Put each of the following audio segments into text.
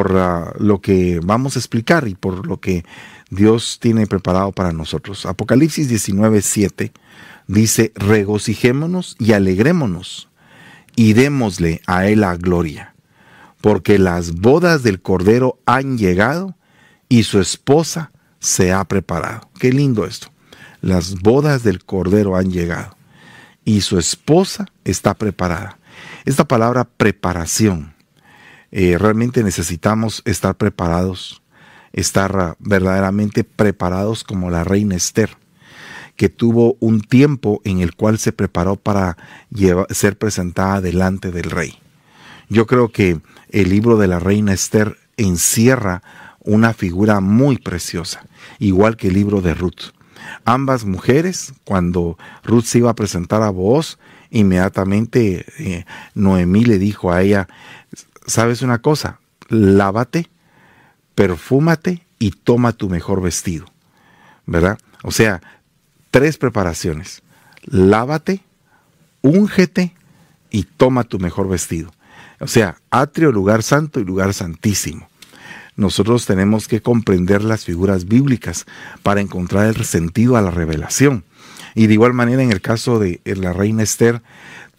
por ah, lo que vamos a explicar y por lo que Dios tiene preparado para nosotros. Apocalipsis 19, 7 dice, regocijémonos y alegrémonos y démosle a Él la gloria, porque las bodas del Cordero han llegado y su esposa se ha preparado. Qué lindo esto. Las bodas del Cordero han llegado y su esposa está preparada. Esta palabra preparación, eh, realmente necesitamos estar preparados, estar verdaderamente preparados como la reina Esther, que tuvo un tiempo en el cual se preparó para ser presentada delante del rey. Yo creo que el libro de la reina Esther encierra una figura muy preciosa, igual que el libro de Ruth. Ambas mujeres, cuando Ruth se iba a presentar a Booz, inmediatamente eh, Noemí le dijo a ella, ¿sabes una cosa? Lávate, perfúmate y toma tu mejor vestido. ¿Verdad? O sea, tres preparaciones. Lávate, úngete y toma tu mejor vestido. O sea, atrio, lugar santo y lugar santísimo nosotros tenemos que comprender las figuras bíblicas para encontrar el sentido a la revelación. Y de igual manera en el caso de la reina Esther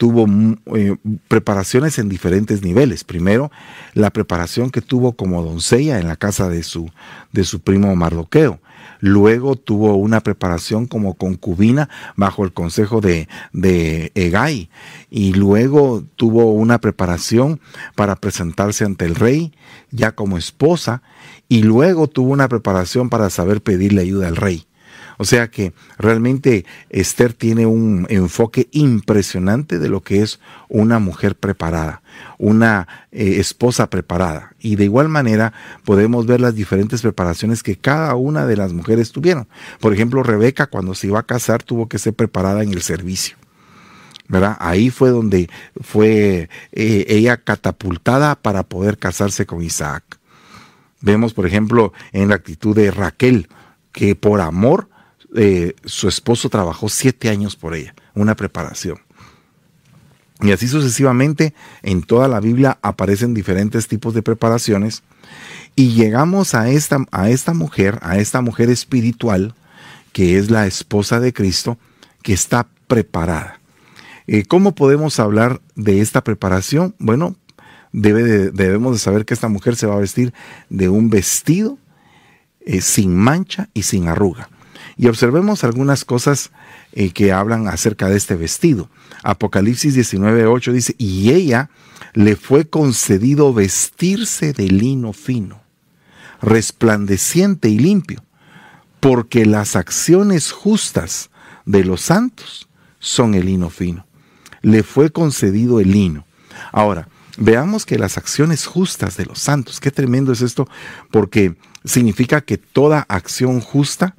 tuvo mm, eh, preparaciones en diferentes niveles. Primero, la preparación que tuvo como doncella en la casa de su, de su primo Mardoqueo. Luego tuvo una preparación como concubina bajo el consejo de, de Egay. Y luego tuvo una preparación para presentarse ante el rey ya como esposa. Y luego tuvo una preparación para saber pedirle ayuda al rey. O sea que realmente Esther tiene un enfoque impresionante de lo que es una mujer preparada, una eh, esposa preparada. Y de igual manera podemos ver las diferentes preparaciones que cada una de las mujeres tuvieron. Por ejemplo, Rebeca cuando se iba a casar tuvo que ser preparada en el servicio. ¿verdad? Ahí fue donde fue eh, ella catapultada para poder casarse con Isaac. Vemos, por ejemplo, en la actitud de Raquel, que por amor eh, su esposo trabajó siete años por ella, una preparación. Y así sucesivamente en toda la Biblia aparecen diferentes tipos de preparaciones y llegamos a esta, a esta mujer, a esta mujer espiritual, que es la esposa de Cristo, que está preparada. Eh, ¿Cómo podemos hablar de esta preparación? Bueno, debe debemos de saber que esta mujer se va a vestir de un vestido eh, sin mancha y sin arruga. Y observemos algunas cosas eh, que hablan acerca de este vestido. Apocalipsis 19:8 dice, y ella le fue concedido vestirse de lino fino, resplandeciente y limpio, porque las acciones justas de los santos son el lino fino. Le fue concedido el lino. Ahora, veamos que las acciones justas de los santos, qué tremendo es esto, porque significa que toda acción justa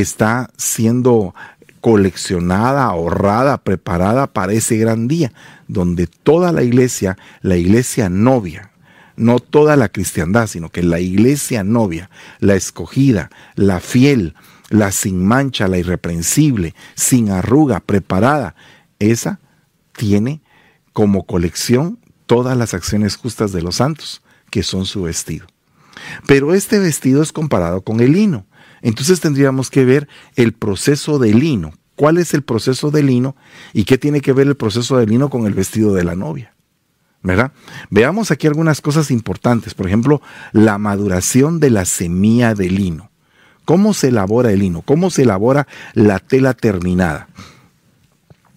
está siendo coleccionada, ahorrada, preparada para ese gran día, donde toda la iglesia, la iglesia novia, no toda la cristiandad, sino que la iglesia novia, la escogida, la fiel, la sin mancha, la irreprensible, sin arruga, preparada, esa tiene como colección todas las acciones justas de los santos, que son su vestido. Pero este vestido es comparado con el lino. Entonces tendríamos que ver el proceso del lino. ¿Cuál es el proceso del lino y qué tiene que ver el proceso del lino con el vestido de la novia? ¿verdad? Veamos aquí algunas cosas importantes. Por ejemplo, la maduración de la semilla de lino. ¿Cómo se elabora el lino? ¿Cómo se elabora la tela terminada?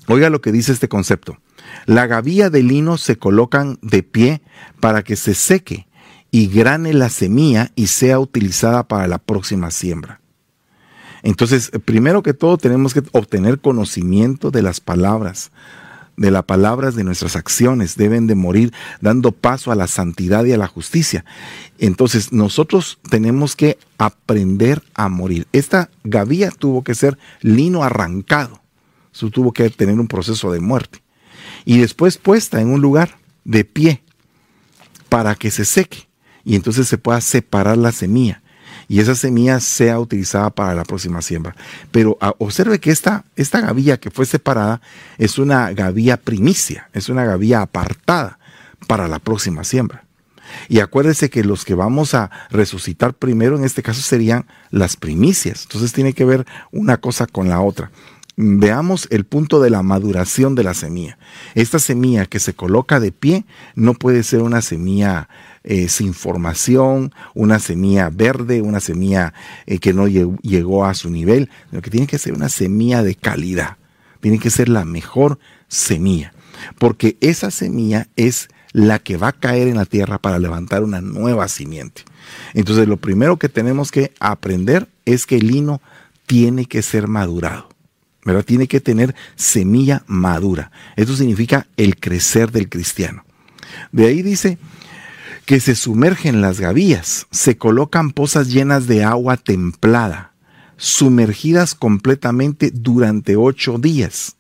Oiga lo que dice este concepto. La gavilla de lino se colocan de pie para que se seque y grane la semilla y sea utilizada para la próxima siembra. Entonces, primero que todo tenemos que obtener conocimiento de las palabras, de las palabras de nuestras acciones, deben de morir dando paso a la santidad y a la justicia. Entonces, nosotros tenemos que aprender a morir. Esta gavilla tuvo que ser lino arrancado, Eso tuvo que tener un proceso de muerte. Y después puesta en un lugar de pie para que se seque y entonces se pueda separar la semilla y esa semilla sea utilizada para la próxima siembra. Pero ah, observe que esta, esta gavilla que fue separada es una gavilla primicia, es una gavilla apartada para la próxima siembra. Y acuérdese que los que vamos a resucitar primero en este caso serían las primicias. Entonces tiene que ver una cosa con la otra. Veamos el punto de la maduración de la semilla. Esta semilla que se coloca de pie no puede ser una semilla eh, sin formación, una semilla verde, una semilla eh, que no llegó a su nivel, sino que tiene que ser una semilla de calidad. Tiene que ser la mejor semilla, porque esa semilla es la que va a caer en la tierra para levantar una nueva simiente. Entonces lo primero que tenemos que aprender es que el lino tiene que ser madurado. ¿verdad? Tiene que tener semilla madura. Esto significa el crecer del cristiano. De ahí dice que se sumergen las gavillas, se colocan pozas llenas de agua templada, sumergidas completamente durante ocho días.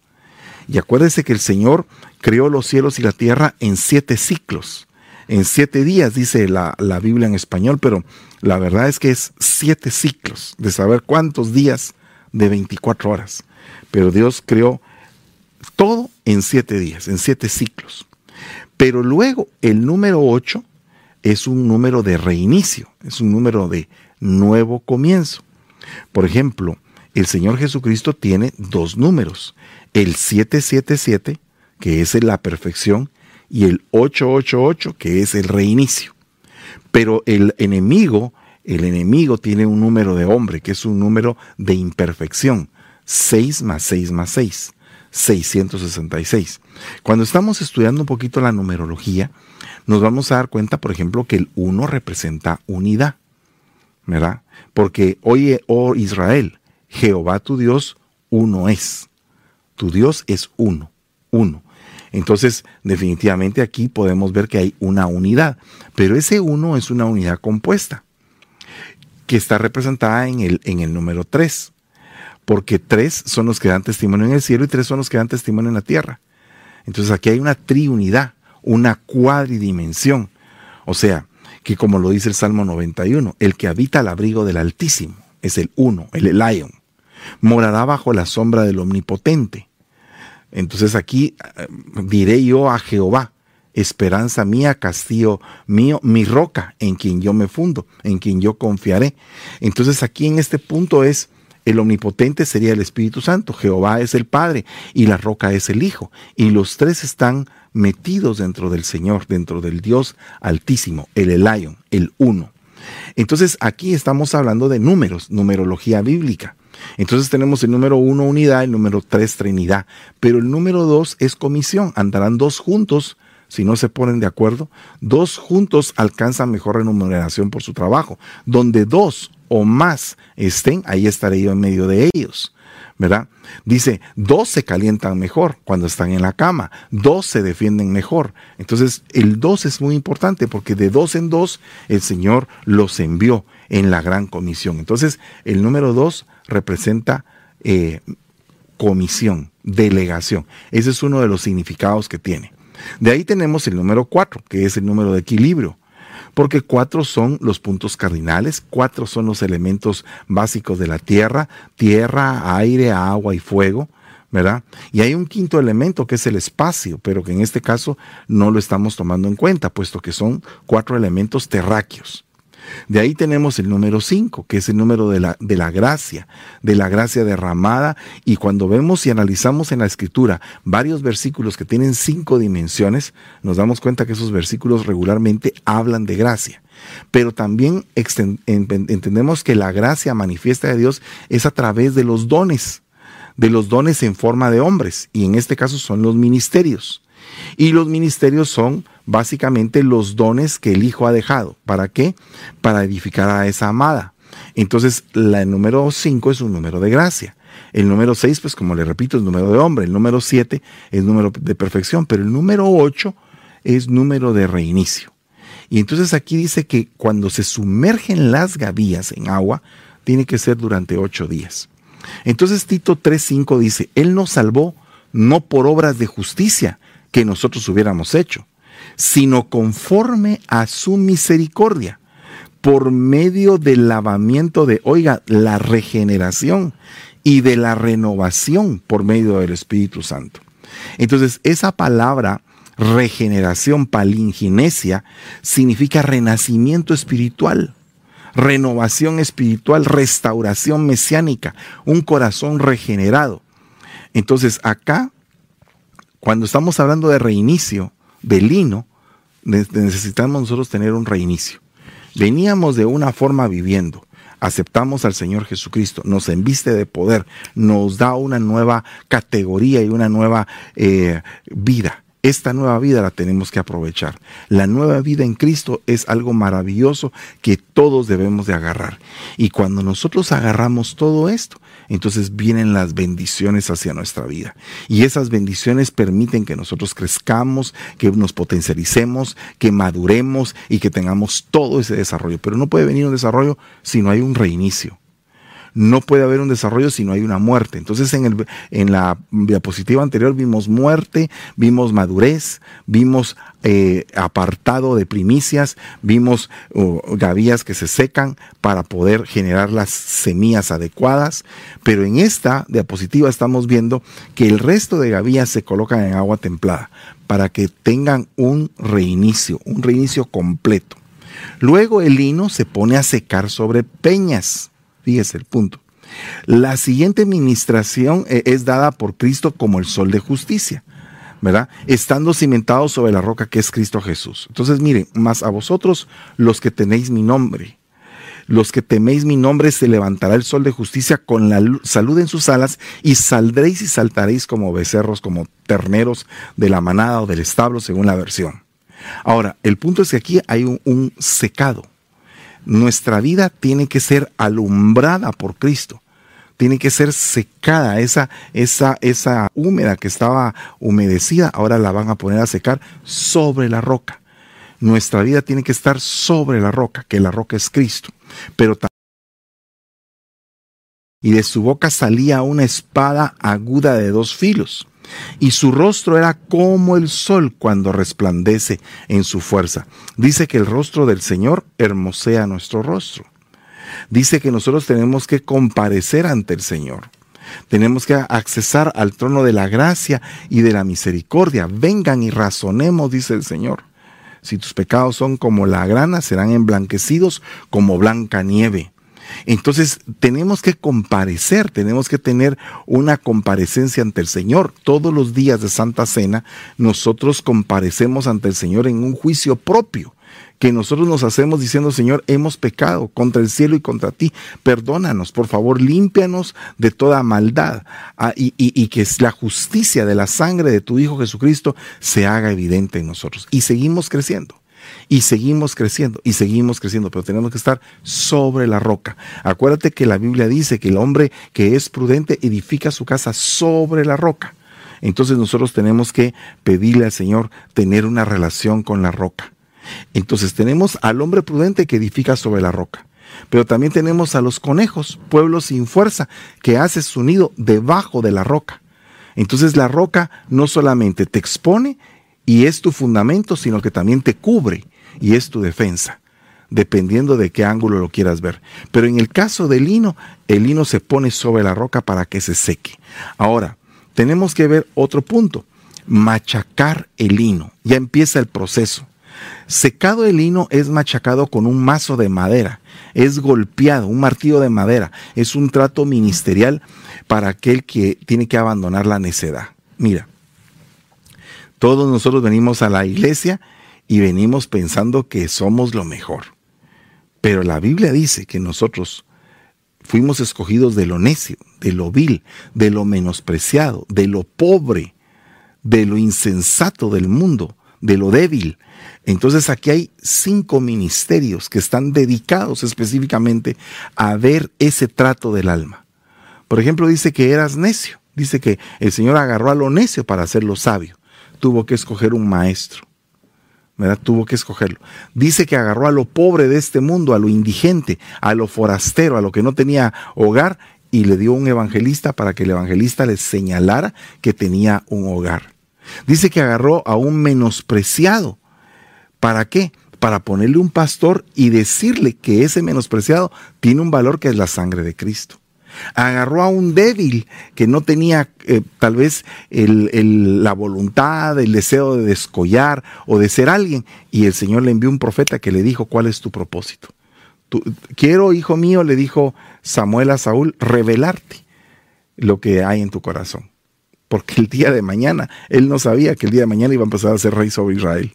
Y acuérdese que el Señor creó los cielos y la tierra en siete ciclos. En siete días, dice la, la Biblia en español, pero la verdad es que es siete ciclos, de saber cuántos días de 24 horas. Pero Dios creó todo en siete días, en siete ciclos. Pero luego el número ocho es un número de reinicio, es un número de nuevo comienzo. Por ejemplo, el Señor Jesucristo tiene dos números, el 777, que es la perfección, y el 888, que es el reinicio. Pero el enemigo, el enemigo tiene un número de hombre, que es un número de imperfección. 6 más 6 más 6, 666. Cuando estamos estudiando un poquito la numerología, nos vamos a dar cuenta, por ejemplo, que el 1 representa unidad, ¿verdad? Porque oye, oh Israel, Jehová tu Dios, uno es. Tu Dios es uno, uno. Entonces, definitivamente aquí podemos ver que hay una unidad, pero ese uno es una unidad compuesta, que está representada en el, en el número 3 porque tres son los que dan testimonio en el cielo y tres son los que dan testimonio en la tierra. Entonces aquí hay una triunidad, una cuadridimensión. O sea, que como lo dice el Salmo 91, el que habita al abrigo del Altísimo es el uno, el Elion. Morará bajo la sombra del Omnipotente. Entonces aquí eh, diré yo a Jehová, esperanza mía, castillo mío, mi roca, en quien yo me fundo, en quien yo confiaré. Entonces aquí en este punto es el omnipotente sería el Espíritu Santo, Jehová es el Padre y la roca es el Hijo. Y los tres están metidos dentro del Señor, dentro del Dios altísimo, el Elion, el uno. Entonces aquí estamos hablando de números, numerología bíblica. Entonces tenemos el número uno unidad, el número tres trinidad, pero el número dos es comisión, andarán dos juntos si no se ponen de acuerdo, dos juntos alcanzan mejor remuneración por su trabajo. Donde dos o más estén, ahí estaré yo en medio de ellos. ¿verdad? Dice, dos se calientan mejor cuando están en la cama, dos se defienden mejor. Entonces, el dos es muy importante porque de dos en dos el Señor los envió en la gran comisión. Entonces, el número dos representa eh, comisión, delegación. Ese es uno de los significados que tiene. De ahí tenemos el número cuatro, que es el número de equilibrio porque cuatro son los puntos cardinales, cuatro son los elementos básicos de la tierra, tierra, aire, agua y fuego. ¿verdad? Y hay un quinto elemento que es el espacio, pero que en este caso no lo estamos tomando en cuenta, puesto que son cuatro elementos terráqueos. De ahí tenemos el número 5, que es el número de la, de la gracia, de la gracia derramada. Y cuando vemos y analizamos en la escritura varios versículos que tienen cinco dimensiones, nos damos cuenta que esos versículos regularmente hablan de gracia. Pero también entendemos que la gracia manifiesta de Dios es a través de los dones, de los dones en forma de hombres, y en este caso son los ministerios. Y los ministerios son básicamente los dones que el Hijo ha dejado. ¿Para qué? Para edificar a esa amada. Entonces, el número 5 es un número de gracia. El número 6, pues como le repito, es número de hombre. El número 7 es número de perfección. Pero el número 8 es número de reinicio. Y entonces aquí dice que cuando se sumergen las gavillas en agua, tiene que ser durante ocho días. Entonces Tito 3.5 dice, Él nos salvó no por obras de justicia que nosotros hubiéramos hecho, sino conforme a su misericordia, por medio del lavamiento de, oiga, la regeneración y de la renovación por medio del Espíritu Santo. Entonces, esa palabra regeneración, palinginesia, significa renacimiento espiritual, renovación espiritual, restauración mesiánica, un corazón regenerado. Entonces acá, cuando estamos hablando de reinicio, de lino, necesitamos nosotros tener un reinicio. Veníamos de una forma viviendo, aceptamos al Señor Jesucristo, nos enviste de poder, nos da una nueva categoría y una nueva eh, vida. Esta nueva vida la tenemos que aprovechar. La nueva vida en Cristo es algo maravilloso que todos debemos de agarrar. Y cuando nosotros agarramos todo esto, entonces vienen las bendiciones hacia nuestra vida. Y esas bendiciones permiten que nosotros crezcamos, que nos potencialicemos, que maduremos y que tengamos todo ese desarrollo. Pero no puede venir un desarrollo si no hay un reinicio no puede haber un desarrollo si no hay una muerte. Entonces en, el, en la diapositiva anterior vimos muerte, vimos madurez, vimos eh, apartado de primicias, vimos uh, gavillas que se secan para poder generar las semillas adecuadas, pero en esta diapositiva estamos viendo que el resto de gavillas se colocan en agua templada para que tengan un reinicio, un reinicio completo. Luego el lino se pone a secar sobre peñas. Fíjese el punto. La siguiente administración eh, es dada por Cristo como el sol de justicia, ¿verdad? Estando cimentado sobre la roca que es Cristo Jesús. Entonces, miren, más a vosotros los que tenéis mi nombre, los que teméis mi nombre, se levantará el sol de justicia con la salud en sus alas y saldréis y saltaréis como becerros, como terneros de la manada o del establo, según la versión. Ahora, el punto es que aquí hay un secado nuestra vida tiene que ser alumbrada por Cristo. Tiene que ser secada, esa, esa, esa húmeda que estaba humedecida, ahora la van a poner a secar sobre la roca. Nuestra vida tiene que estar sobre la roca, que la roca es Cristo. Pero y de su boca salía una espada aguda de dos filos y su rostro era como el sol cuando resplandece en su fuerza. Dice que el rostro del Señor hermosea nuestro rostro. Dice que nosotros tenemos que comparecer ante el Señor. Tenemos que accesar al trono de la gracia y de la misericordia. Vengan y razonemos, dice el Señor. Si tus pecados son como la grana, serán emblanquecidos como blanca nieve. Entonces tenemos que comparecer, tenemos que tener una comparecencia ante el Señor. Todos los días de Santa Cena nosotros comparecemos ante el Señor en un juicio propio que nosotros nos hacemos diciendo, Señor, hemos pecado contra el cielo y contra ti, perdónanos, por favor, límpianos de toda maldad ah, y, y, que la justicia de la sangre de tu Hijo Jesucristo se haga evidente en nosotros. Y seguimos creciendo. Y seguimos creciendo y seguimos creciendo, pero tenemos que estar sobre la roca. Acuérdate que la Biblia dice que el hombre que es prudente edifica su casa sobre la roca. Entonces nosotros tenemos que pedirle al Señor tener una relación con la roca. Entonces tenemos al hombre prudente que edifica sobre la roca. Pero también tenemos a los conejos, pueblos sin fuerza, que hace su nido debajo de la roca. Entonces la roca no solamente te expone, y es tu fundamento, sino que también te cubre y es tu defensa, dependiendo de qué ángulo lo quieras ver. Pero en el caso del lino, el lino se pone sobre la roca para que se seque. Ahora, tenemos que ver otro punto, machacar el lino. Ya empieza el proceso. Secado el lino es machacado con un mazo de madera, es golpeado, un martillo de madera, es un trato ministerial para aquel que tiene que abandonar la necedad. Mira, todos nosotros venimos a la iglesia y venimos pensando que somos lo mejor. Pero la Biblia dice que nosotros fuimos escogidos de lo necio, de lo vil, de lo menospreciado, de lo pobre, de lo insensato del mundo, de lo débil. Entonces aquí hay cinco ministerios que están dedicados específicamente a ver ese trato del alma. Por ejemplo, dice que eras necio. Dice que el Señor agarró a lo necio para hacerlo sabio tuvo que escoger un maestro. ¿verdad? Tuvo que escogerlo. Dice que agarró a lo pobre de este mundo, a lo indigente, a lo forastero, a lo que no tenía hogar, y le dio un evangelista para que el evangelista le señalara que tenía un hogar. Dice que agarró a un menospreciado. ¿Para qué? Para ponerle un pastor y decirle que ese menospreciado tiene un valor que es la sangre de Cristo. Agarró a un débil que no tenía eh, tal vez la voluntad, el deseo de descollar o de ser alguien. Y el Señor le envió un profeta que le dijo, ¿cuál es tu propósito? quiero, hijo mío, le dijo Samuel a Saúl, revelarte lo que hay en tu corazón. Porque el día de mañana, él no sabía que el día de mañana iba a empezar a ser rey sobre Israel.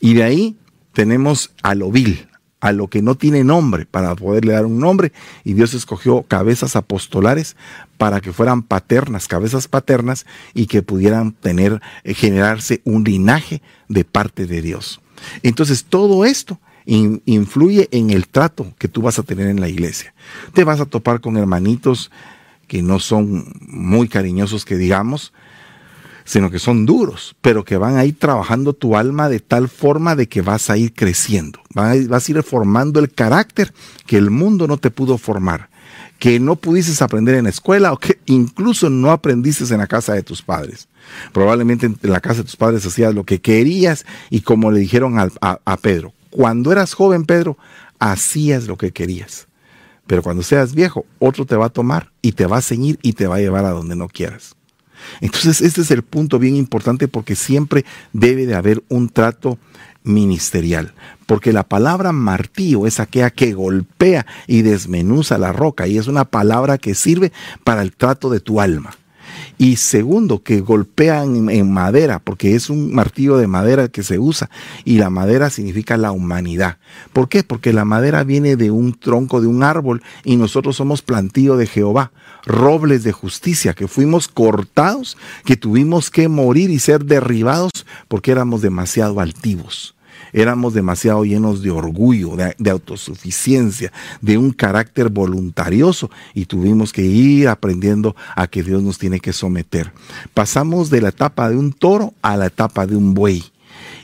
Y de ahí tenemos a lo vil, a lo que no tiene nombre, para poderle dar un nombre. Y Dios escogió cabezas apostolares para que fueran paternas, cabezas paternas, y que pudieran tener, eh, generarse un linaje de parte de Dios. Entonces, todo esto influye en el trato que tú vas a tener en la iglesia. Te vas a topar con hermanitos que no son muy cariñosos, que digamos, sino que son duros, pero que van a ir trabajando tu alma de tal forma de que vas a ir creciendo, vas a ir formando el carácter que el mundo no te pudo formar, que no pudiste aprender en la escuela o que incluso no aprendiste en la casa de tus padres. Probablemente en la casa de tus padres hacías lo que querías y como le dijeron a, a Pedro, cuando eras joven Pedro, hacías lo que querías. Pero cuando seas viejo, otro te va a tomar y te va a ceñir y te va a llevar a donde no quieras. Entonces, este es el punto bien importante porque siempre debe de haber un trato ministerial, porque la palabra martillo es aquella que golpea y desmenuza la roca y es una palabra que sirve para el trato de tu alma. Y segundo, que golpean en madera, porque es un martillo de madera que se usa. Y la madera significa la humanidad. ¿Por qué? Porque la madera viene de un tronco de un árbol y nosotros somos plantío de Jehová, robles de justicia, que fuimos cortados, que tuvimos que morir y ser derribados porque éramos demasiado altivos éramos demasiado llenos de orgullo, de, autosuficiencia, de un carácter voluntarioso y tuvimos que ir aprendiendo a que Dios nos tiene que someter. Pasamos de la etapa de un toro a la etapa de un buey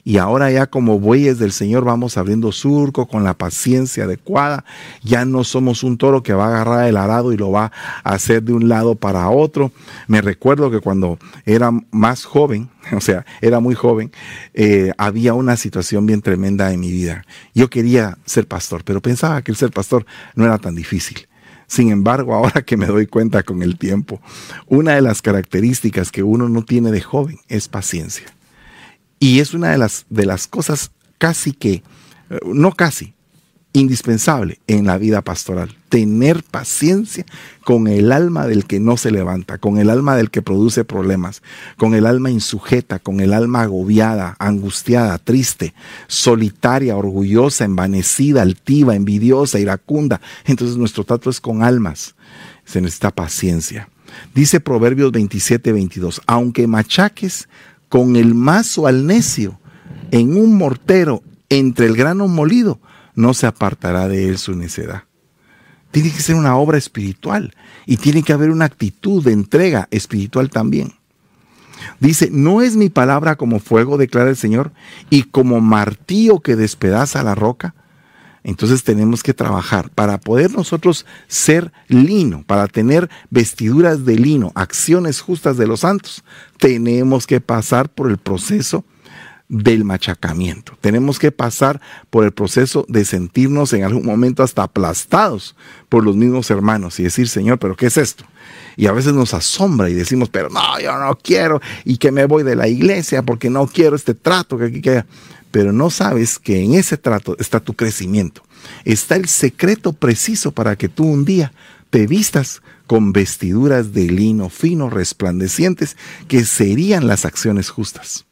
y ahora ya como bueyes del Señor vamos abriendo surco con la paciencia adecuada. Ya no somos un toro que va a agarrar el arado y lo va a hacer de un lado para otro. Me recuerdo que cuando era más joven, o sea, era muy joven, eh, había una situación bien tremenda en mi vida. Yo quería ser pastor, pero pensaba que el ser pastor no era tan difícil. Sin embargo, ahora que me doy cuenta con el tiempo, una de las características que uno no tiene de joven es paciencia. Y es una de las, de las cosas casi que, eh, no casi, indispensable en la vida pastoral. Tener paciencia con el alma del que no se levanta, con el alma del que produce problemas, con el alma insujeta, con el alma agobiada, angustiada, triste, solitaria, orgullosa, envanecida, altiva, envidiosa, iracunda. Entonces nuestro trato es con almas. Se necesita paciencia. Dice Proverbios 27, 22, aunque machaques con el mazo al necio en un mortero entre el grano molido, no se apartará de él su necedad. Tiene que ser una obra espiritual y tiene que haber una actitud de entrega espiritual también. Dice, no es mi palabra como fuego, declara el Señor, y como martillo que despedaza la roca. Entonces tenemos que trabajar para poder nosotros ser lino, para tener vestiduras de lino, acciones justas de los santos. Tenemos que pasar por el proceso del machacamiento. Tenemos que pasar por el proceso de sentirnos en algún momento hasta aplastados por los mismos hermanos y decir, Señor, pero ¿qué es esto? Y a veces nos asombra y decimos, pero no, yo no quiero y que me voy de la iglesia porque no quiero este trato que aquí queda pero no sabes que en ese trato está tu crecimiento. Está el secreto preciso para que tú un día te vistas con vestiduras de lino fino, resplandecientes, que serían las acciones justas.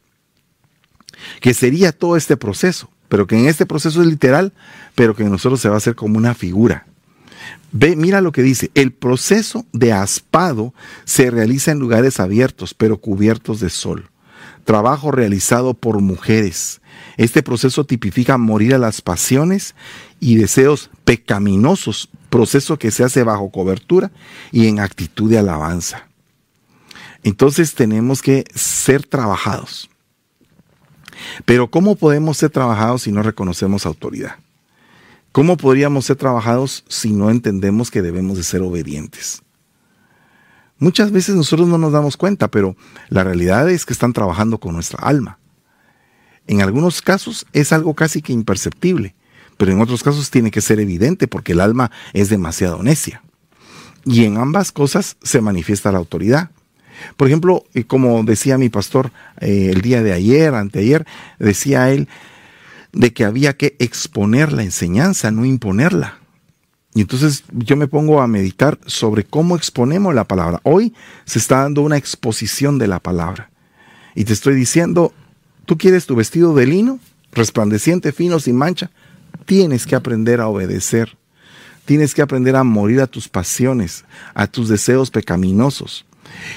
Que sería todo este proceso, pero que en este proceso es literal, pero que en nosotros se va a hacer como una figura. Ve, mira lo que dice, el proceso de aspado se realiza en lugares abiertos, pero cubiertos de sol. Trabajo realizado por mujeres, este proceso tipifica morir a las pasiones y deseos pecaminosos, proceso que se hace bajo cobertura y en actitud de alabanza. Entonces tenemos que ser trabajados. Pero ¿cómo podemos ser trabajados si no reconocemos autoridad? ¿Cómo podríamos ser trabajados si no entendemos que debemos de ser obedientes? Muchas veces nosotros no nos damos cuenta, pero la realidad es que están trabajando con nuestra alma. En algunos casos es algo casi que imperceptible, pero en otros casos tiene que ser evidente porque el alma es demasiado necia. Y en ambas cosas se manifiesta la autoridad. Por ejemplo, eh, como decía mi pastor eh, el día de ayer, anteayer, decía él de que había que exponer la enseñanza, no imponerla. Y entonces yo me pongo a meditar sobre cómo exponemos la palabra. Hoy se está dando una exposición de la palabra. Y te estoy diciendo, tú quieres tu vestido de lino, resplandeciente, fino, sin mancha. Tienes que aprender a obedecer. Tienes que aprender a morir a tus pasiones, a tus deseos pecaminosos.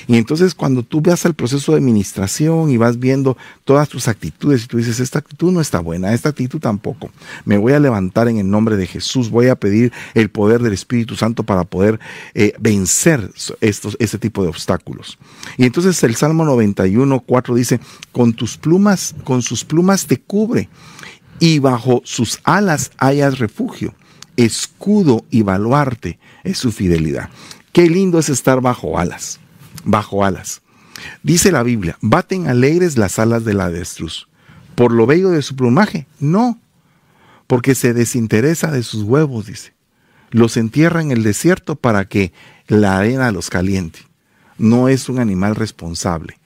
Y entonces cuando tú veas el proceso de administración y vas viendo todas tus actitudes y tú dices, esta actitud no está buena, esta actitud tampoco, me voy a levantar en el nombre de Jesús, voy a pedir el poder del Espíritu Santo para poder eh, vencer estos, este tipo de obstáculos. Y entonces el Salmo 91, 4 dice, con tus plumas, con sus plumas te cubre y bajo sus alas hayas refugio. Escudo y baluarte es su fidelidad. Qué lindo es estar bajo alas bajo alas. Dice la Biblia, baten alegres las alas del avestruz. ¿Por lo bello de su plumaje? No, porque se desinteresa de sus huevos, dice. Los entierra en el desierto para que la arena los caliente. No es un animal responsable.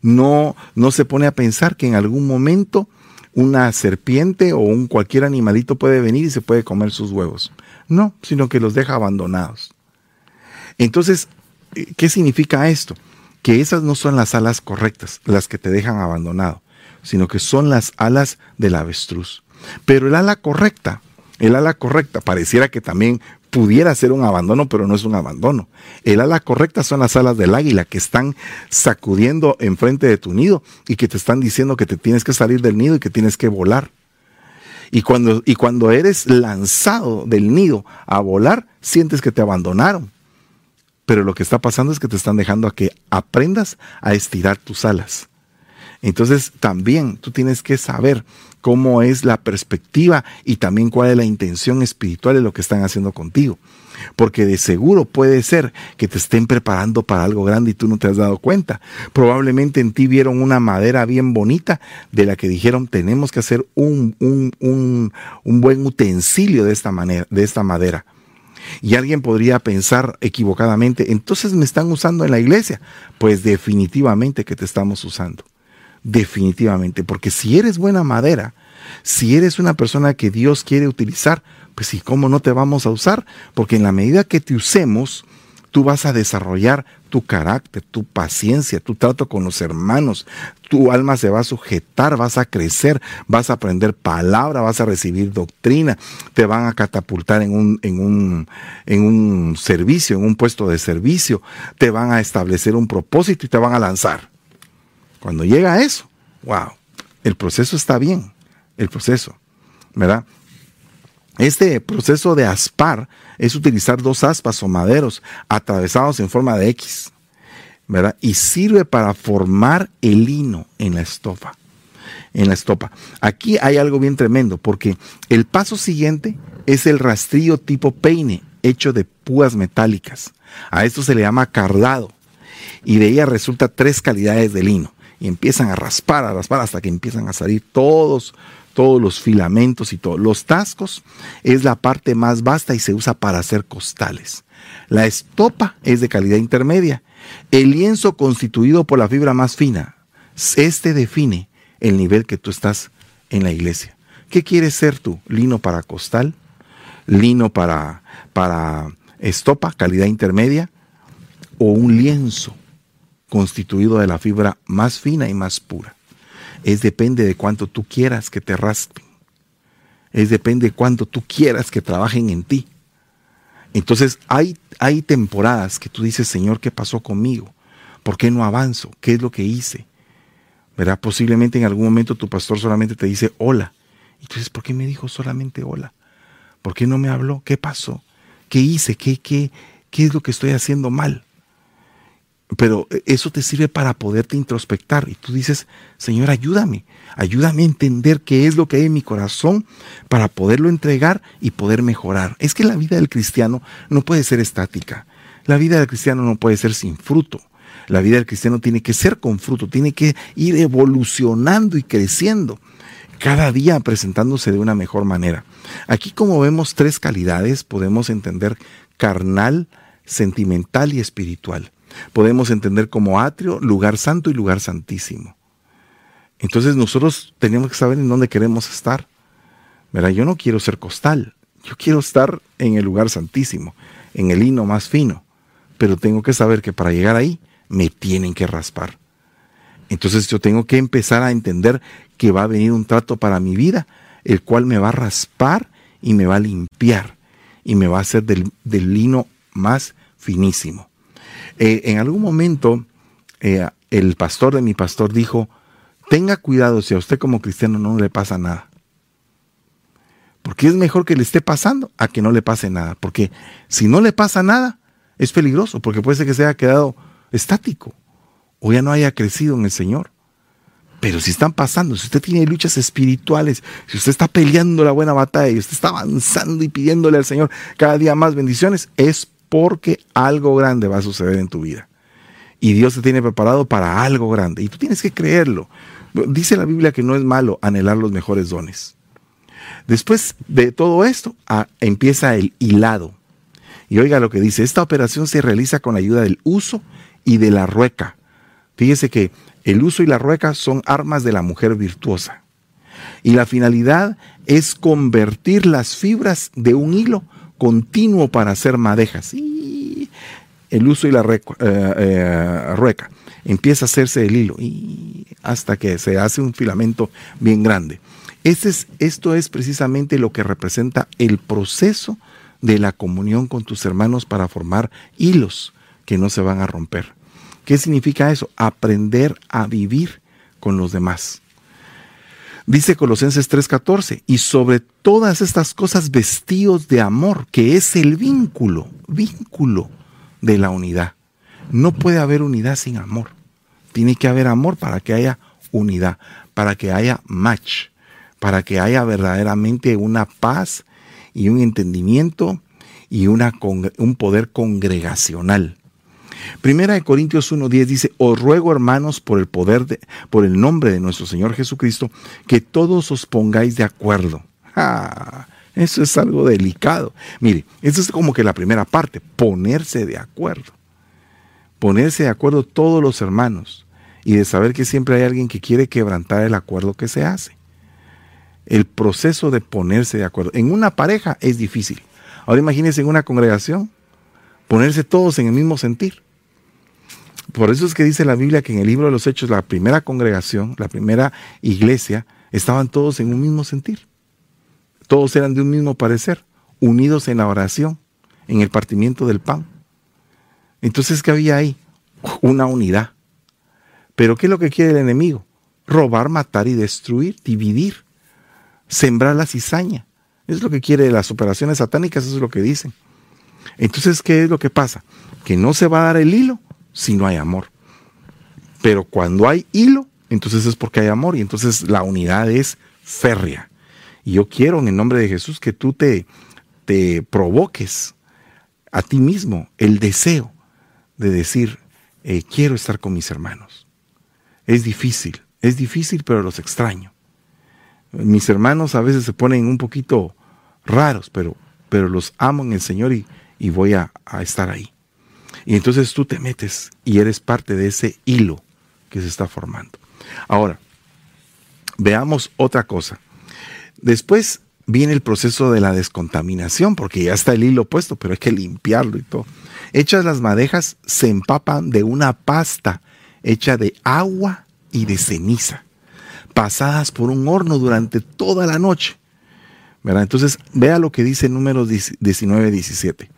No, no se pone a pensar que en algún momento una serpiente o un cualquier animalito puede venir y se puede comer sus huevos. No, sino que los deja abandonados. Entonces, ¿Qué significa esto? Que esas no son las alas correctas, las que te dejan abandonado, sino que son las alas del avestruz. Pero el ala correcta, el ala correcta pareciera que también pudiera ser un abandono, pero no es un abandono. El ala correcta son las alas del águila que están sacudiendo enfrente de tu nido y que te están diciendo que te tienes que salir del nido y que tienes que volar. Y cuando, y cuando eres lanzado del nido a volar, sientes que te abandonaron pero lo que está pasando es que te están dejando a que aprendas a estirar tus alas. Entonces también tú tienes que saber cómo es la perspectiva y también cuál es la intención espiritual de lo que están haciendo contigo. Porque de seguro puede ser que te estén preparando para algo grande y tú no te has dado cuenta. Probablemente en ti vieron una madera bien bonita de la que dijeron tenemos que hacer un, un, un, un buen utensilio de esta, manera, de esta madera y alguien podría pensar equivocadamente, entonces me están usando en la iglesia. Pues definitivamente que te estamos usando. Definitivamente. Porque si eres buena madera, si eres una persona que Dios quiere utilizar, pues ¿y cómo no te vamos a usar? Porque en la medida que te usemos, tú vas a desarrollar tu carácter, tu paciencia, tu trato con los hermanos, tu alma se va a sujetar, vas a crecer, vas a aprender palabra, vas a recibir doctrina, te van a catapultar en un, en un, en un servicio, en un puesto de servicio, te van a establecer un propósito y te van a lanzar. Cuando llega a eso, wow, el proceso está bien, el proceso, ¿verdad? Este proceso de aspar es utilizar dos aspas o maderos atravesados en forma de X, ¿verdad? Y sirve para formar el lino en la estofa. En la estopa. Aquí hay algo bien tremendo, porque el paso siguiente es el rastrillo tipo peine, hecho de púas metálicas. A esto se le llama cardado. Y de ella resulta tres calidades de lino. Y empiezan a raspar, a raspar, hasta que empiezan a salir todos todos los filamentos y todos Los tascos es la parte más vasta y se usa para hacer costales. La estopa es de calidad intermedia. El lienzo constituido por la fibra más fina. Este define el nivel que tú estás en la iglesia. ¿Qué quieres ser tú? ¿Lino para costal? ¿Lino para, para estopa, calidad intermedia? ¿O un lienzo constituido de la fibra más fina y más pura? Es depende de cuánto tú quieras que te raspen. Es depende de cuánto tú quieras que trabajen en ti. Entonces hay, hay temporadas que tú dices, Señor, ¿qué pasó conmigo? ¿Por qué no avanzo? ¿Qué es lo que hice? ¿Verdad? Posiblemente en algún momento tu pastor solamente te dice hola. Y tú dices, ¿por qué me dijo solamente hola? ¿Por qué no me habló? ¿Qué pasó? ¿Qué hice? ¿Qué, qué, qué es lo que estoy haciendo mal? Pero eso te sirve para poderte introspectar. Y tú dices, Señor, ayúdame, ayúdame a entender qué es lo que hay en mi corazón para poderlo entregar y poder mejorar. Es que la vida del cristiano no puede ser estática. La vida del cristiano no puede ser sin fruto. La vida del cristiano tiene que ser con fruto, tiene que ir evolucionando y creciendo, cada día presentándose de una mejor manera. Aquí como vemos tres calidades, podemos entender carnal, sentimental y espiritual. Podemos entender como atrio, lugar santo y lugar santísimo. Entonces nosotros tenemos que saber en dónde queremos estar. Mira, yo no quiero ser costal, yo quiero estar en el lugar santísimo, en el hino más fino, pero tengo que saber que para llegar ahí me tienen que raspar. Entonces yo tengo que empezar a entender que va a venir un trato para mi vida, el cual me va a raspar y me va a limpiar y me va a hacer del, lino más finísimo. Eh, en algún momento eh, el pastor de mi pastor dijo, tenga cuidado si a usted como cristiano no le pasa nada. Porque es mejor que le esté pasando a que no le pase nada. Porque si no le pasa nada, es peligroso, porque puede ser que se haya quedado estático o ya no haya crecido en el Señor. Pero si están pasando, si usted tiene luchas espirituales, si usted está peleando la buena batalla y usted está avanzando y pidiéndole al Señor cada día más bendiciones, es porque algo grande va a suceder en tu vida. Y Dios te tiene preparado para algo grande. Y tú tienes que creerlo. Dice la Biblia que no es malo anhelar los mejores dones. Después de todo esto, ah, empieza el hilado. Y oiga lo que dice, esta operación se realiza con ayuda del uso y de la rueca. Fíjese que el uso y la rueca son armas de la mujer virtuosa. Y la finalidad es convertir las fibras de un hilo continuo para hacer madejas. Y el uso y la eh, eh, rueca. Empieza a hacerse el hilo y hasta que se hace un filamento bien grande. Este es, esto es precisamente lo que representa el proceso de la comunión con tus hermanos para formar hilos que no se van a romper. ¿Qué significa eso? Aprender a vivir con los demás. Dice Colosenses 3:14, y sobre todas estas cosas vestidos de amor, que es el vínculo, vínculo de la unidad. No puede haber unidad sin amor. Tiene que haber amor para que haya unidad, para que haya match, para que haya verdaderamente una paz y un entendimiento y una, un poder congregacional. Primera de Corintios 1.10 dice, os ruego hermanos por el poder, de, por el nombre de nuestro Señor Jesucristo, que todos os pongáis de acuerdo. Ah, eso es algo delicado. Mire, eso es como que la primera parte, ponerse de acuerdo. Ponerse de acuerdo todos los hermanos y de saber que siempre hay alguien que quiere quebrantar el acuerdo que se hace. El proceso de ponerse de acuerdo. En una pareja es difícil. Ahora imagínense en una congregación, ponerse todos en el mismo sentir. Por eso es que dice la Biblia que en el libro de los Hechos, la primera congregación, la primera iglesia, estaban todos en un mismo sentir. Todos eran de un mismo parecer, unidos en la oración, en el partimiento del pan. Entonces, ¿qué había ahí? Una unidad. Pero ¿qué es lo que quiere el enemigo? Robar, matar y destruir, dividir, sembrar la cizaña. Es lo que quiere las operaciones satánicas, eso es lo que dicen. Entonces, ¿qué es lo que pasa? Que no se va a dar el hilo si no hay amor. Pero cuando hay hilo, entonces es porque hay amor y entonces la unidad es férrea. Y yo quiero en el nombre de Jesús que tú te, te provoques a ti mismo el deseo de decir, eh, quiero estar con mis hermanos. Es difícil, es difícil, pero los extraño. Mis hermanos a veces se ponen un poquito raros, pero, pero los amo en el Señor y, y voy a estar ahí. Y entonces tú te metes y eres parte de ese hilo que se está formando. Ahora, veamos otra cosa. Después viene el proceso de la descontaminación, porque ya está el hilo puesto, pero hay que limpiarlo y todo. Hechas las madejas, se empapan de una pasta hecha de agua y de ceniza, pasadas por un horno durante toda la noche. ¿Verdad? Entonces, vea lo que dice números 19, 17.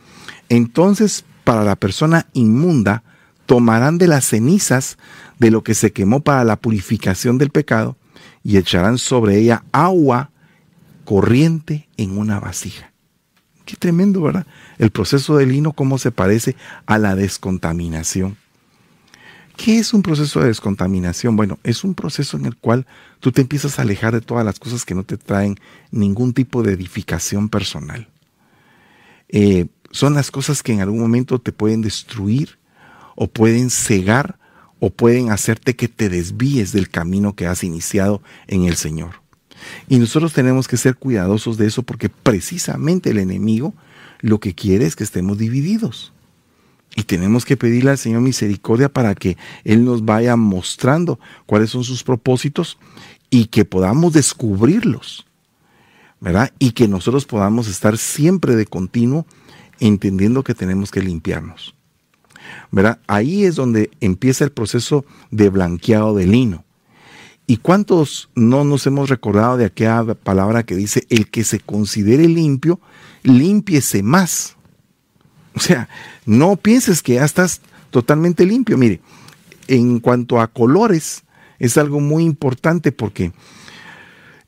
Entonces para la persona inmunda, tomarán de las cenizas de lo que se quemó para la purificación del pecado y echarán sobre ella agua corriente en una vasija. Qué tremendo, ¿verdad? El proceso del lino, cómo se parece a la descontaminación. ¿Qué es un proceso de descontaminación? Bueno, es un proceso en el cual tú te empiezas a alejar de todas las cosas que no te traen ningún tipo de edificación personal. Eh, son las cosas que en algún momento te pueden destruir o pueden cegar o pueden hacerte que te desvíes del camino que has iniciado en el Señor. Y nosotros tenemos que ser cuidadosos de eso porque precisamente el enemigo lo que quiere es que estemos divididos. Y tenemos que pedirle al Señor misericordia para que Él nos vaya mostrando cuáles son sus propósitos y que podamos descubrirlos, ¿verdad? Y que nosotros podamos estar siempre de continuo entendiendo que tenemos que limpiarnos. ¿Verdad? Ahí es donde empieza el proceso de blanqueado de lino. ¿Y cuántos no nos hemos recordado de aquella palabra que dice, el que se considere limpio, límpiese más? O sea, no pienses que ya estás totalmente limpio. Mire, en cuanto a colores, es algo muy importante porque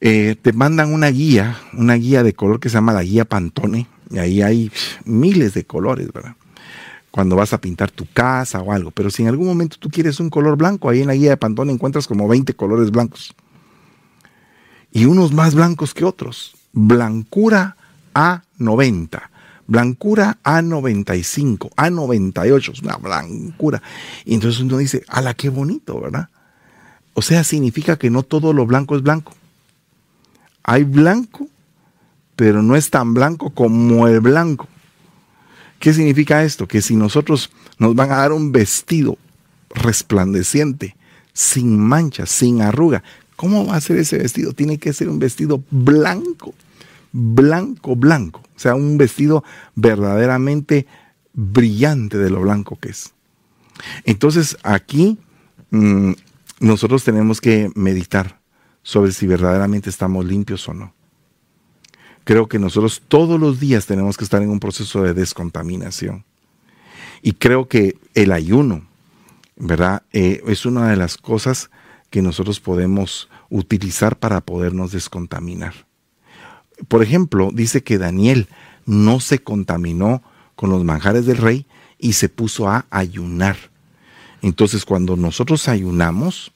eh, te mandan una guía, una guía de color que se llama la guía Pantone, ahí hay miles de colores, ¿verdad? cuando vas a pintar tu casa o algo. Pero si en algún momento tú quieres un color blanco, ahí en la guía de Pantone encuentras como 20 colores blancos. Y unos más blancos que otros. Blancura A90, blancura A95, A98, es una blancura. Y entonces uno dice, ala, qué bonito, ¿verdad? O sea, significa que no todo lo blanco es blanco. Hay blanco, pero no es tan blanco como el blanco. ¿Qué significa esto? Que si nosotros nos van a dar un vestido resplandeciente, sin mancha, sin arruga, ¿cómo va a ser ese vestido? Tiene que ser un vestido blanco, blanco, blanco. O sea, un vestido verdaderamente brillante de lo blanco que es. Entonces aquí mm, nosotros tenemos que meditar sobre si verdaderamente estamos limpios o no creo que nosotros todos los días tenemos que estar en un proceso de descontaminación. Y creo que el ayuno, ¿verdad? Eh, es una de las cosas que nosotros podemos utilizar para podernos descontaminar. Por ejemplo, dice que Daniel no se contaminó con los manjares del rey y se puso a ayunar. Entonces, cuando nosotros ayunamos,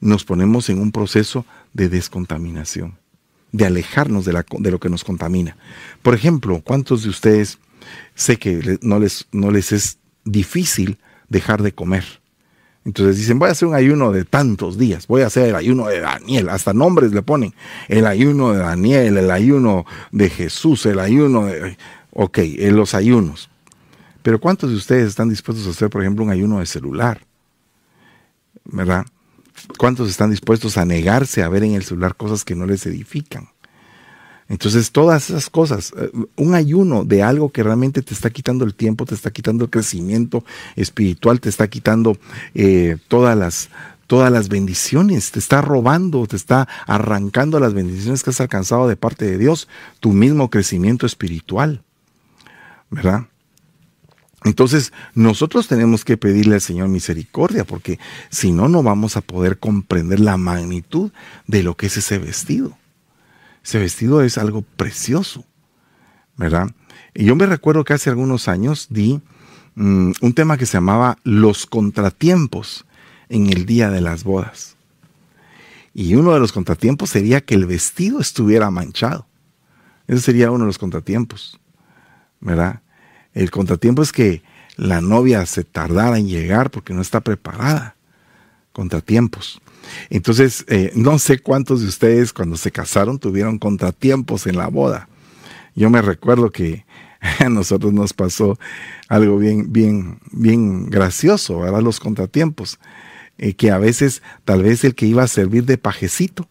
nos ponemos en un proceso de descontaminación de alejarnos de, la, de, lo que nos contamina. Por ejemplo, ¿cuántos de ustedes sé que no les, no les es difícil dejar de comer? Entonces dicen, voy a hacer un ayuno de tantos días, voy a hacer el ayuno de Daniel, hasta nombres le ponen, el ayuno de Daniel, el ayuno de Jesús, el ayuno de... Ok, los ayunos. Pero ¿cuántos de ustedes están dispuestos a hacer, por ejemplo, un ayuno de celular? ¿Verdad? ¿Cuántos están dispuestos a negarse a ver en el celular cosas que no les edifican? Entonces, todas esas cosas, eh, un ayuno de algo que realmente te está quitando el tiempo, te está quitando el crecimiento espiritual, te está quitando eh, todas las todas las bendiciones, te está robando, te está arrancando las bendiciones que has alcanzado de parte de Dios, tu mismo crecimiento espiritual. ¿Verdad? Entonces, nosotros tenemos que pedirle al Señor misericordia, porque si no, no vamos a poder comprender la magnitud de lo que es ese vestido. Ese vestido es algo precioso, ¿verdad? Y yo me recuerdo que hace algunos años di mm, un tema que se llamaba Los contratiempos en el día de las bodas. Y uno de los contratiempos sería que el vestido estuviera manchado. Ese sería uno de los contratiempos, ¿verdad? El contratiempo es que la novia se tardara en llegar porque no está preparada. Contratiempos. Entonces, eh, no sé cuántos de ustedes cuando se casaron tuvieron contratiempos en la boda. Yo me recuerdo que a nosotros nos pasó algo bien, bien, bien gracioso, ¿verdad? Los contratiempos. Eh, que a veces tal vez el que iba a servir de pajecito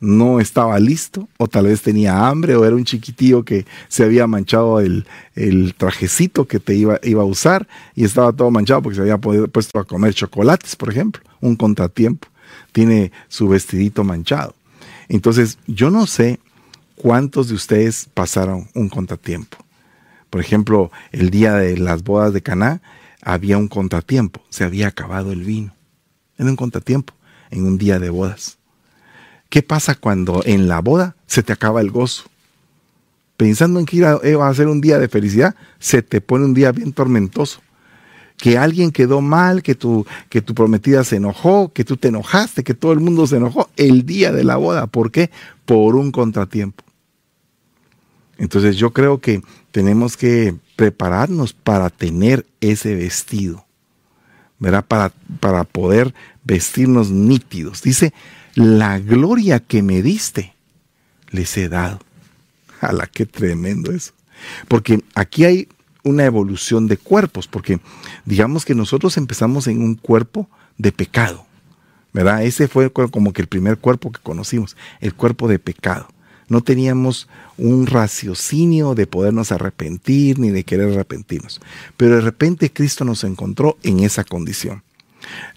no estaba listo, o tal vez tenía hambre, o era un chiquitillo que se había manchado el, trajecito que te iba, iba, a usar y estaba todo manchado porque se había puesto a comer chocolates, por ejemplo, un contratiempo. Tiene su vestidito manchado. Entonces, yo no sé cuántos de ustedes pasaron un contratiempo. Por ejemplo, el día de las bodas de Caná había un contratiempo, se había acabado el vino. Era un contratiempo en un día de bodas. ¿Qué pasa cuando en la boda se te acaba el gozo? Pensando en que iba a ser un día de felicidad, se te pone un día bien tormentoso. Que alguien quedó mal, que tu, que tu prometida se enojó, que tú te enojaste, que todo el mundo se enojó el día de la boda. ¿Por qué? Por un contratiempo. Entonces yo creo que tenemos que prepararnos para tener ese vestido, ¿verdad? Para, para poder vestirnos nítidos. Dice, la gloria que me diste, les he dado. A la que tremendo eso. Porque aquí hay una evolución de cuerpos, porque digamos que nosotros empezamos en un cuerpo de pecado, ¿verdad? Ese fue como que el primer cuerpo que conocimos, el cuerpo de pecado. No teníamos un raciocinio de podernos arrepentir ni de querer arrepentirnos. Pero de repente Cristo nos encontró en esa condición.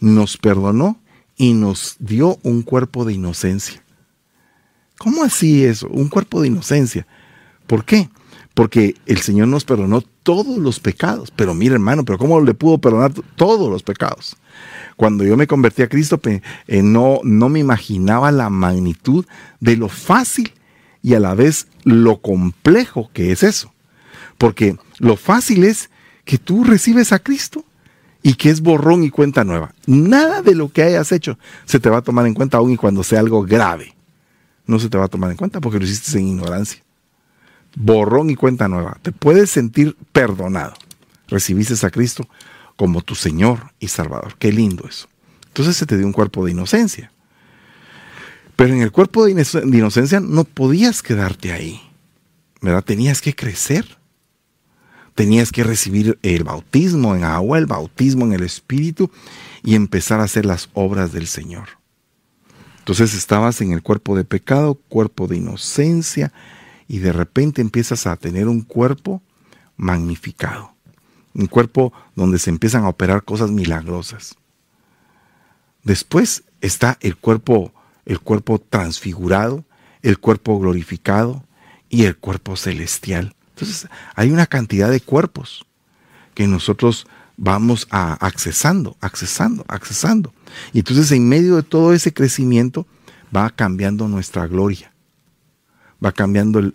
Nos perdonó y nos dio un cuerpo de inocencia. ¿Cómo así eso? Un cuerpo de inocencia. ¿Por qué? Porque el Señor nos perdonó todos los pecados. Pero mire hermano, pero ¿cómo le pudo perdonar todos los pecados? Cuando yo me convertí a Cristo, eh, no, no me imaginaba la magnitud de lo fácil y a la vez lo complejo que es eso. Porque lo fácil es que tú recibes a Cristo y que es borrón y cuenta nueva. Nada de lo que hayas hecho se te va a tomar en cuenta aún y cuando sea algo grave. No se te va a tomar en cuenta porque lo hiciste en ignorancia. Borrón y cuenta nueva. Te puedes sentir perdonado. Recibiste a Cristo como tu Señor y Salvador. Qué lindo eso. Entonces se te dio un cuerpo de inocencia. Pero en el cuerpo de inocencia no podías quedarte ahí. ¿Verdad? Tenías que crecer. Tenías que recibir el bautismo en agua, el bautismo en el Espíritu y empezar a hacer las obras del Señor. Entonces estabas en el cuerpo de pecado, cuerpo de inocencia, y de repente empiezas a tener un cuerpo magnificado. Un cuerpo donde se empiezan a operar cosas milagrosas. Después está el cuerpo el cuerpo transfigurado, el cuerpo glorificado y el cuerpo celestial. Entonces, hay una cantidad de cuerpos que nosotros vamos a accesando, accesando, accesando. Y entonces en medio de todo ese crecimiento va cambiando nuestra gloria. Va cambiando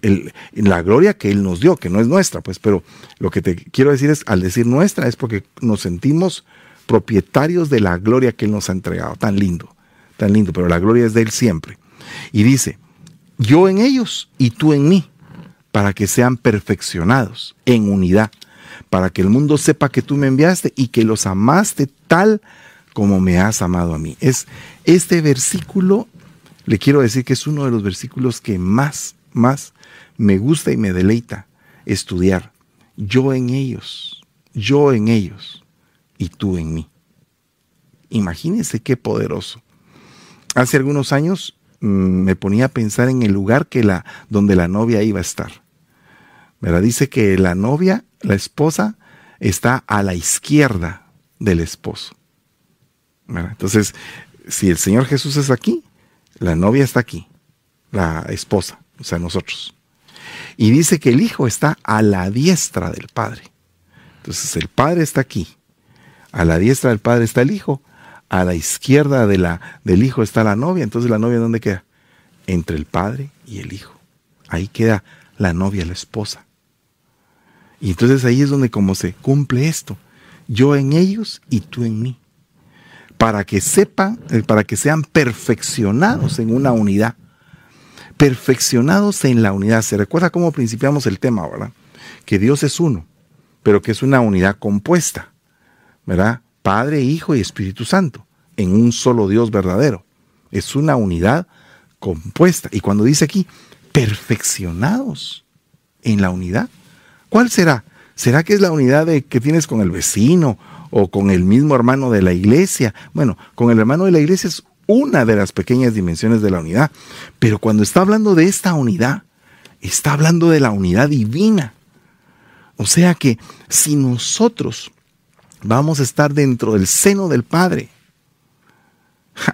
la gloria que Él nos dio, que no es nuestra, pues, pero lo que te quiero decir es, al decir nuestra, es porque nos sentimos propietarios de la gloria que Él nos ha entregado. Tan lindo tan lindo, pero la gloria es de Él siempre. Y dice, yo en ellos y tú en mí, para que sean perfeccionados en unidad, para que el mundo sepa que tú me enviaste y que los amaste tal como me has amado a mí. Es este versículo, le quiero decir que es uno de los versículos que más, más me gusta y me deleita estudiar. Yo en ellos, yo en ellos y tú en mí. Imagínense qué poderoso. Hace algunos años mm, me ponía a pensar en el lugar que la, donde la novia iba a estar. ¿Verdad? Dice que la novia, la esposa, está a la izquierda del esposo. Entonces, si el Señor Jesús es aquí, la novia está aquí, la esposa, o sea, nosotros. Y dice que el Hijo está a la diestra del Padre. Entonces, el Padre está aquí, a la diestra del Padre está el Hijo, a la izquierda de la, del hijo está la novia, entonces la novia ¿dónde queda? Entre el padre y el hijo. Ahí queda la novia, la esposa. Y entonces ahí es donde como se cumple esto. Yo en ellos y tú en mí. Para que sepan, eh, para que sean perfeccionados en una unidad. Perfeccionados en la unidad. Se recuerda cómo principiamos el tema, ¿verdad? Que Dios es uno, pero que es una unidad compuesta, ¿verdad? Padre, Hijo y Espíritu Santo, en un solo Dios verdadero. Es una unidad compuesta. Y cuando dice aquí, perfeccionados en la unidad, ¿cuál será? ¿Será que es la unidad que tienes con el vecino o con el mismo hermano de la iglesia? Bueno, con el hermano de la iglesia es una de las pequeñas dimensiones de la unidad. Pero cuando está hablando de esta unidad, está hablando de la unidad divina. O sea que si nosotros vamos a estar dentro del seno del Padre.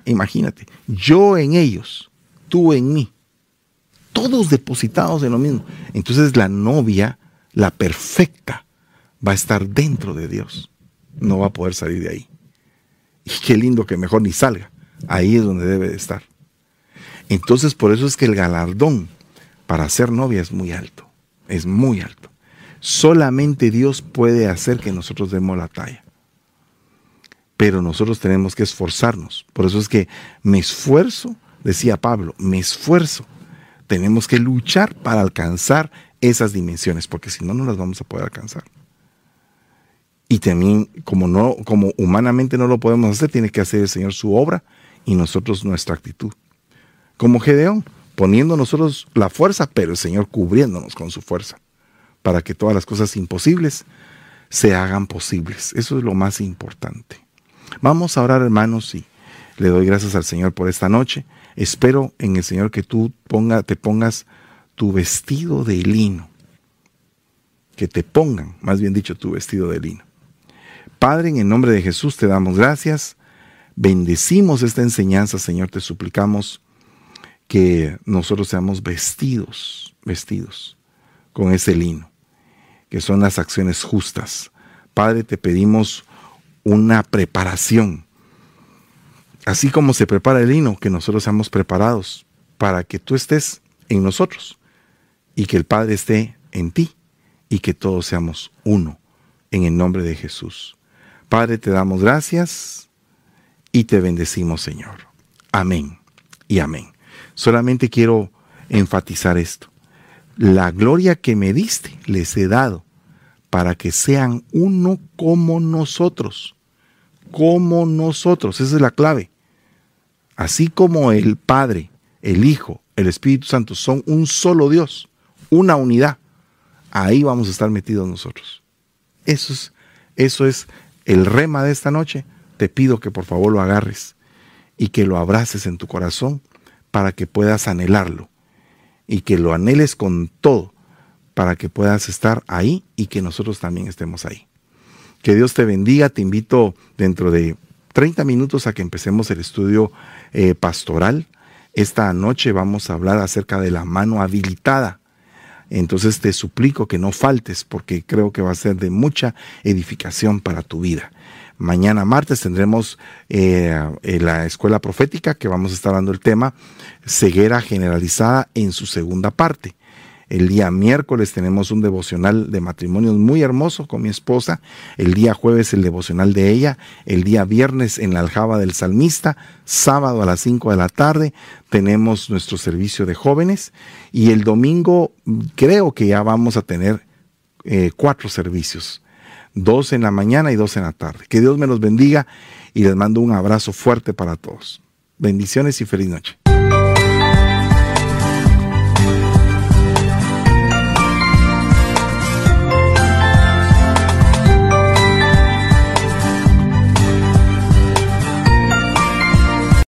imagínate, yo en ellos, tú en mí, todos depositados en lo mismo. Entonces la novia, la perfecta, va a estar dentro de Dios. No va a poder salir de ahí. Y qué lindo que mejor ni salga. Ahí es donde debe de estar. Entonces por eso es que el galardón para ser novia es muy alto. Es muy alto. Solamente Dios puede hacer que nosotros demos la talla. Pero nosotros tenemos que esforzarnos. Por eso es que me esfuerzo, decía Pablo, me esfuerzo. Tenemos que luchar para alcanzar esas dimensiones, porque si no, no las vamos a poder alcanzar. Y también, como, no, como humanamente no lo podemos hacer, tiene que hacer el Señor su obra y nosotros nuestra actitud. Como Gedeón, poniendo nosotros la fuerza, pero el Señor cubriéndonos con su fuerza para que todas las cosas imposibles se hagan posibles. Eso es lo más importante. Vamos a orar, hermanos, y le doy gracias al Señor por esta noche. Espero en el Señor que tú ponga, te pongas tu vestido de lino. Que te pongan, más bien dicho, tu vestido de lino. Padre, en el nombre de Jesús te damos gracias. Bendecimos esta enseñanza, Señor. Te suplicamos que nosotros seamos vestidos, vestidos con ese lino, que son las acciones justas. Padre, te pedimos una preparación así como se prepara el lino, que nosotros seamos preparados para que tú estés en nosotros y que el Padre esté en ti y que todos seamos uno en el nombre de Jesús. Padre, te damos gracias y te bendecimos, Señor. Amén y amén. Solamente quiero enfatizar esto. La gloria que me diste les he dado para que sean uno como nosotros. Como nosotros. Esa es la clave. Así como el Padre, el Hijo, el Espíritu Santo son un solo Dios, una unidad, ahí vamos a estar metidos nosotros. Eso es, eso es el rema de esta noche. Te pido que por favor lo agarres y que lo abraces en tu corazón para que puedas anhelarlo y que lo anheles con todo para que puedas estar ahí y que nosotros también estemos ahí. Que Dios te bendiga. Te invito dentro de 30 minutos a que empecemos el estudio eh, pastoral. Esta noche vamos a hablar acerca de la mano habilitada. Entonces te suplico que no faltes porque creo que va a ser de mucha edificación para tu vida. Mañana martes tendremos eh, la escuela profética que vamos a estar dando el tema ceguera generalizada en su segunda parte. El día miércoles tenemos un devocional de matrimonios muy hermoso con mi esposa. El día jueves el devocional de ella. El día viernes en la aljaba del salmista. Sábado a las 5 de la tarde tenemos nuestro servicio de jóvenes. Y el domingo creo que ya vamos a tener eh, cuatro servicios. Dos en la mañana y dos en la tarde. Que Dios me los bendiga y les mando un abrazo fuerte para todos. Bendiciones y feliz noche.